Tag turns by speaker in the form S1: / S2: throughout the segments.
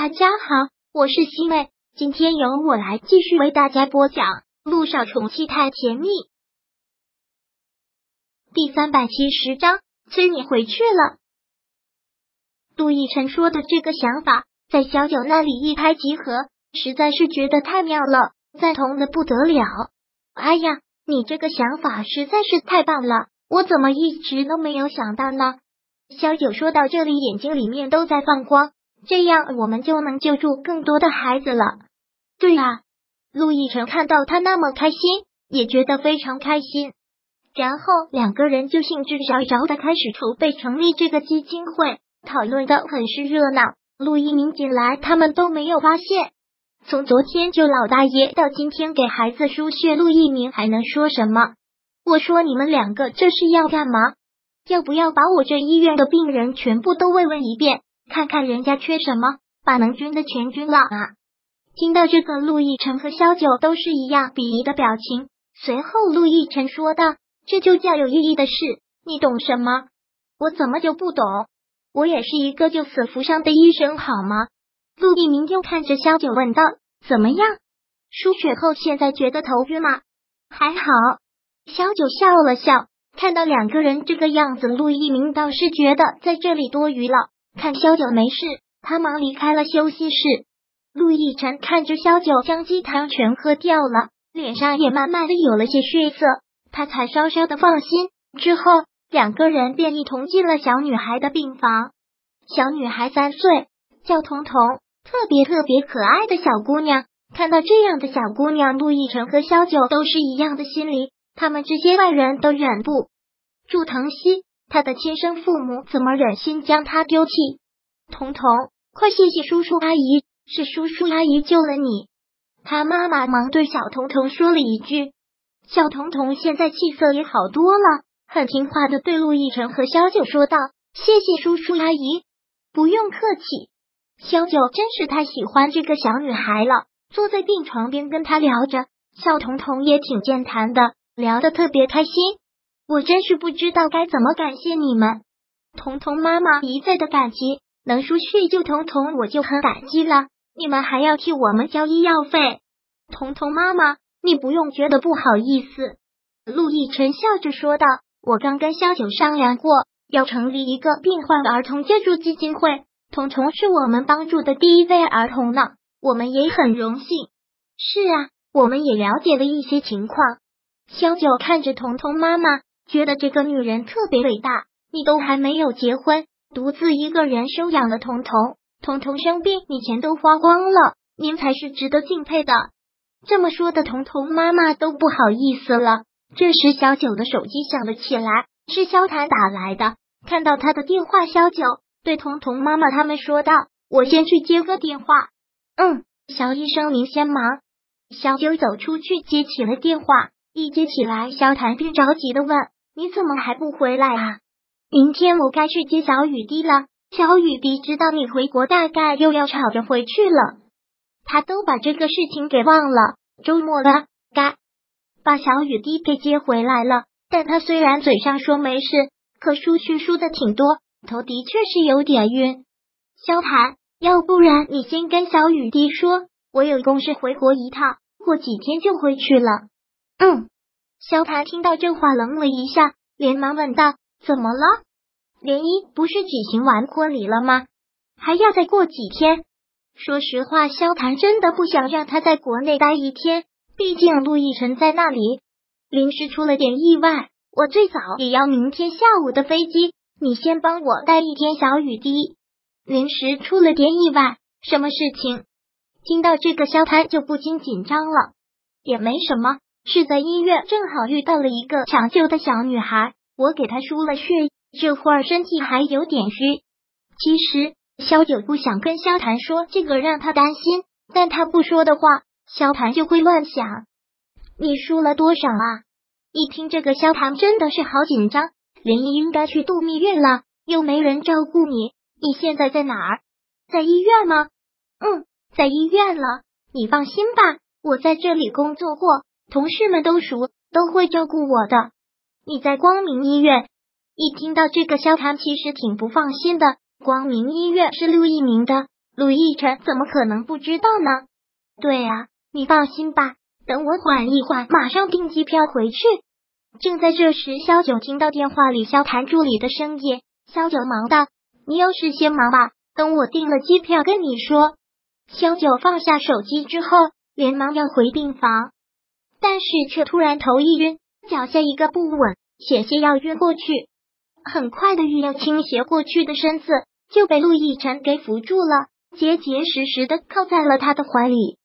S1: 大家好，我是西妹，今天由我来继续为大家播讲《路上宠妻太甜蜜》第三百七十章，催你回去了。杜奕晨说的这个想法，在小九那里一拍即合，实在是觉得太妙了，赞同的不得了。哎呀，你这个想法实在是太棒了，我怎么一直都没有想到呢？小九说到这里，眼睛里面都在放光。这样我们就能救助更多的孩子了。对啊，陆亦辰看到他那么开心，也觉得非常开心。然后两个人就兴致烧着的开始筹备成立这个基金会，讨论的很是热闹。陆一鸣进来，他们都没有发现。从昨天救老大爷到今天给孩子输血，陆一鸣还能说什么？我说你们两个这是要干嘛？要不要把我这医院的病人全部都慰问一遍？看看人家缺什么，把能捐的全捐了啊！听到这个，陆亦辰和萧九都是一样鄙夷的表情。随后，陆亦辰说道：“这就叫有意义的事，你懂什么？我怎么就不懂？我也是一个救死扶伤的医生，好吗？”陆一鸣又看着萧九问道：“怎么样？输血后现在觉得头晕吗？”还好。萧九笑了笑，看到两个人这个样子，陆一鸣倒是觉得在这里多余了。看萧九没事，他忙离开了休息室。陆亦辰看着萧九将鸡汤全喝掉了，脸上也慢慢的有了些血色，他才稍稍的放心。之后，两个人便一同进了小女孩的病房。小女孩三岁，叫彤彤，特别特别可爱的小姑娘。看到这样的小姑娘，陆亦辰和萧九都是一样的心理，他们这些外人都忍不住疼惜。他的亲生父母怎么忍心将他丢弃？彤彤，快谢谢叔叔阿姨，是叔叔阿姨救了你。他妈妈忙对小彤彤说了一句。小彤彤现在气色也好多了，很听话的对陆亦辰和萧九说道：“谢谢叔叔阿姨，不用客气。”萧九真是太喜欢这个小女孩了，坐在病床边跟她聊着，小彤彤也挺健谈的，聊得特别开心。我真是不知道该怎么感谢你们，彤彤妈妈一再的感激，能出去救彤彤我就很感激了。你们还要替我们交医药费，彤彤妈妈你不用觉得不好意思。陆亦辰笑着说道：“我刚跟萧九商量过，要成立一个病患儿童救助基金会，彤彤是我们帮助的第一位儿童呢，我们也很荣幸。是啊，我们也了解了一些情况。”萧九看着彤彤妈妈。觉得这个女人特别伟大，你都还没有结婚，独自一个人收养了彤彤，彤彤生病，你钱都花光了，您才是值得敬佩的。这么说的，彤彤妈妈都不好意思了。这时，小九的手机响了起来，是萧谭打来的。看到他的电话，小九对彤彤妈妈他们说道：“我先去接个电话。”嗯，肖医生，您先忙。小九走出去接起了电话，一接起来，萧谭便着急的问。你怎么还不回来啊？明天我该去接小雨滴了。小雨滴知道你回国，大概又要吵着回去了。他都把这个事情给忘了。周末了，该把小雨滴给接回来了。但他虽然嘴上说没事，可输血输的挺多，头的确是有点晕。萧谭，要不然你先跟小雨滴说，我有公事回国一趟，过几天就回去了。嗯。萧谭听到这话，愣了一下，连忙问道：“怎么了？莲漪不是举行完婚礼了吗？还要再过几天？”说实话，萧谭真的不想让他在国内待一天，毕竟陆亦辰在那里。临时出了点意外，我最早也要明天下午的飞机。你先帮我带一天小雨滴。临时出了点意外，什么事情？听到这个，萧谭就不禁紧张了。也没什么。是在医院正好遇到了一个抢救的小女孩，我给她输了血，这会儿身体还有点虚。其实萧九不想跟萧谭说这个，让他担心，但他不说的话，萧谭就会乱想。你输了多少啊？一听这个，萧谭真的是好紧张。林姨应该去度蜜月了，又没人照顾你，你现在在哪儿？在医院吗？嗯，在医院了。你放心吧，我在这里工作过。同事们都熟，都会照顾我的。你在光明医院？一听到这个，萧谭其实挺不放心的。光明医院是陆一鸣的，陆亦辰怎么可能不知道呢？对啊，你放心吧，等我缓一缓，马上订机票回去。正在这时，萧九听到电话里萧谭助理的声音，萧九忙道：“你有事先忙吧，等我订了机票跟你说。”萧九放下手机之后，连忙要回病房，但是却突然头一晕，脚下一个不稳，险些要晕过去。很快的，欲要倾斜过去的身子就被陆亦辰给扶住了，结结实实的靠在了他的怀里。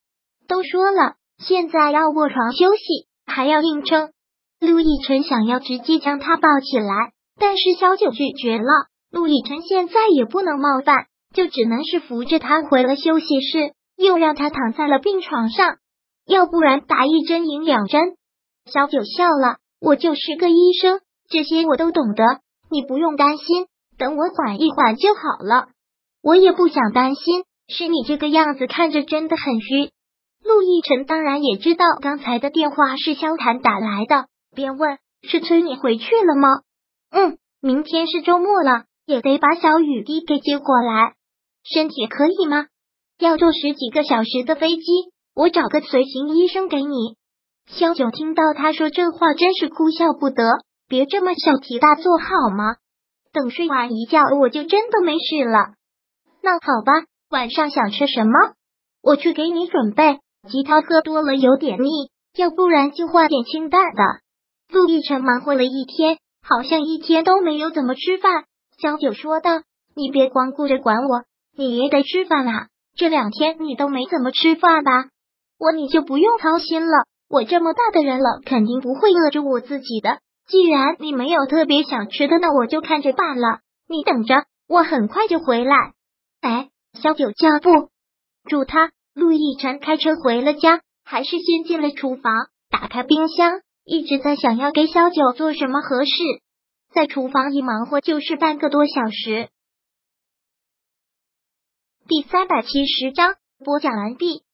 S1: 都说了，现在要卧床休息，还要硬撑。陆亦辰想要直接将他抱起来，但是萧九拒绝了。陆亦辰现在也不能冒犯，就只能是扶着他回了休息室，又让他躺在了病床上。要不然打一针赢两针。小九笑了，我就是个医生，这些我都懂得，你不用担心，等我缓一缓就好了。我也不想担心，是你这个样子看着真的很虚。陆亦辰当然也知道刚才的电话是萧谈打来的。便问：“是催你回去了吗？”“嗯，明天是周末了，也得把小雨滴给接过来。身体可以吗？要坐十几个小时的飞机，我找个随行医生给你。”萧九听到他说这话，真是哭笑不得。别这么小题大做好吗？等睡完一觉，我就真的没事了。那好吧，晚上想吃什么？我去给你准备。鸡汤喝多了有点腻，要不然就换点清淡的。陆亦辰忙活了一天，好像一天都没有怎么吃饭。萧九说道：“你别光顾着管我，你也得吃饭啊！这两天你都没怎么吃饭吧？我你就不用操心了，我这么大的人了，肯定不会饿着我自己的。既然你没有特别想吃的，那我就看着办了。你等着，我很快就回来。”哎，小九叫不住他。陆亦辰开车回了家，还是先进了厨房，打开冰箱。一直在想要给小九做什么合适，在厨房一忙活就是半个多小时。第三百七十章播讲完毕。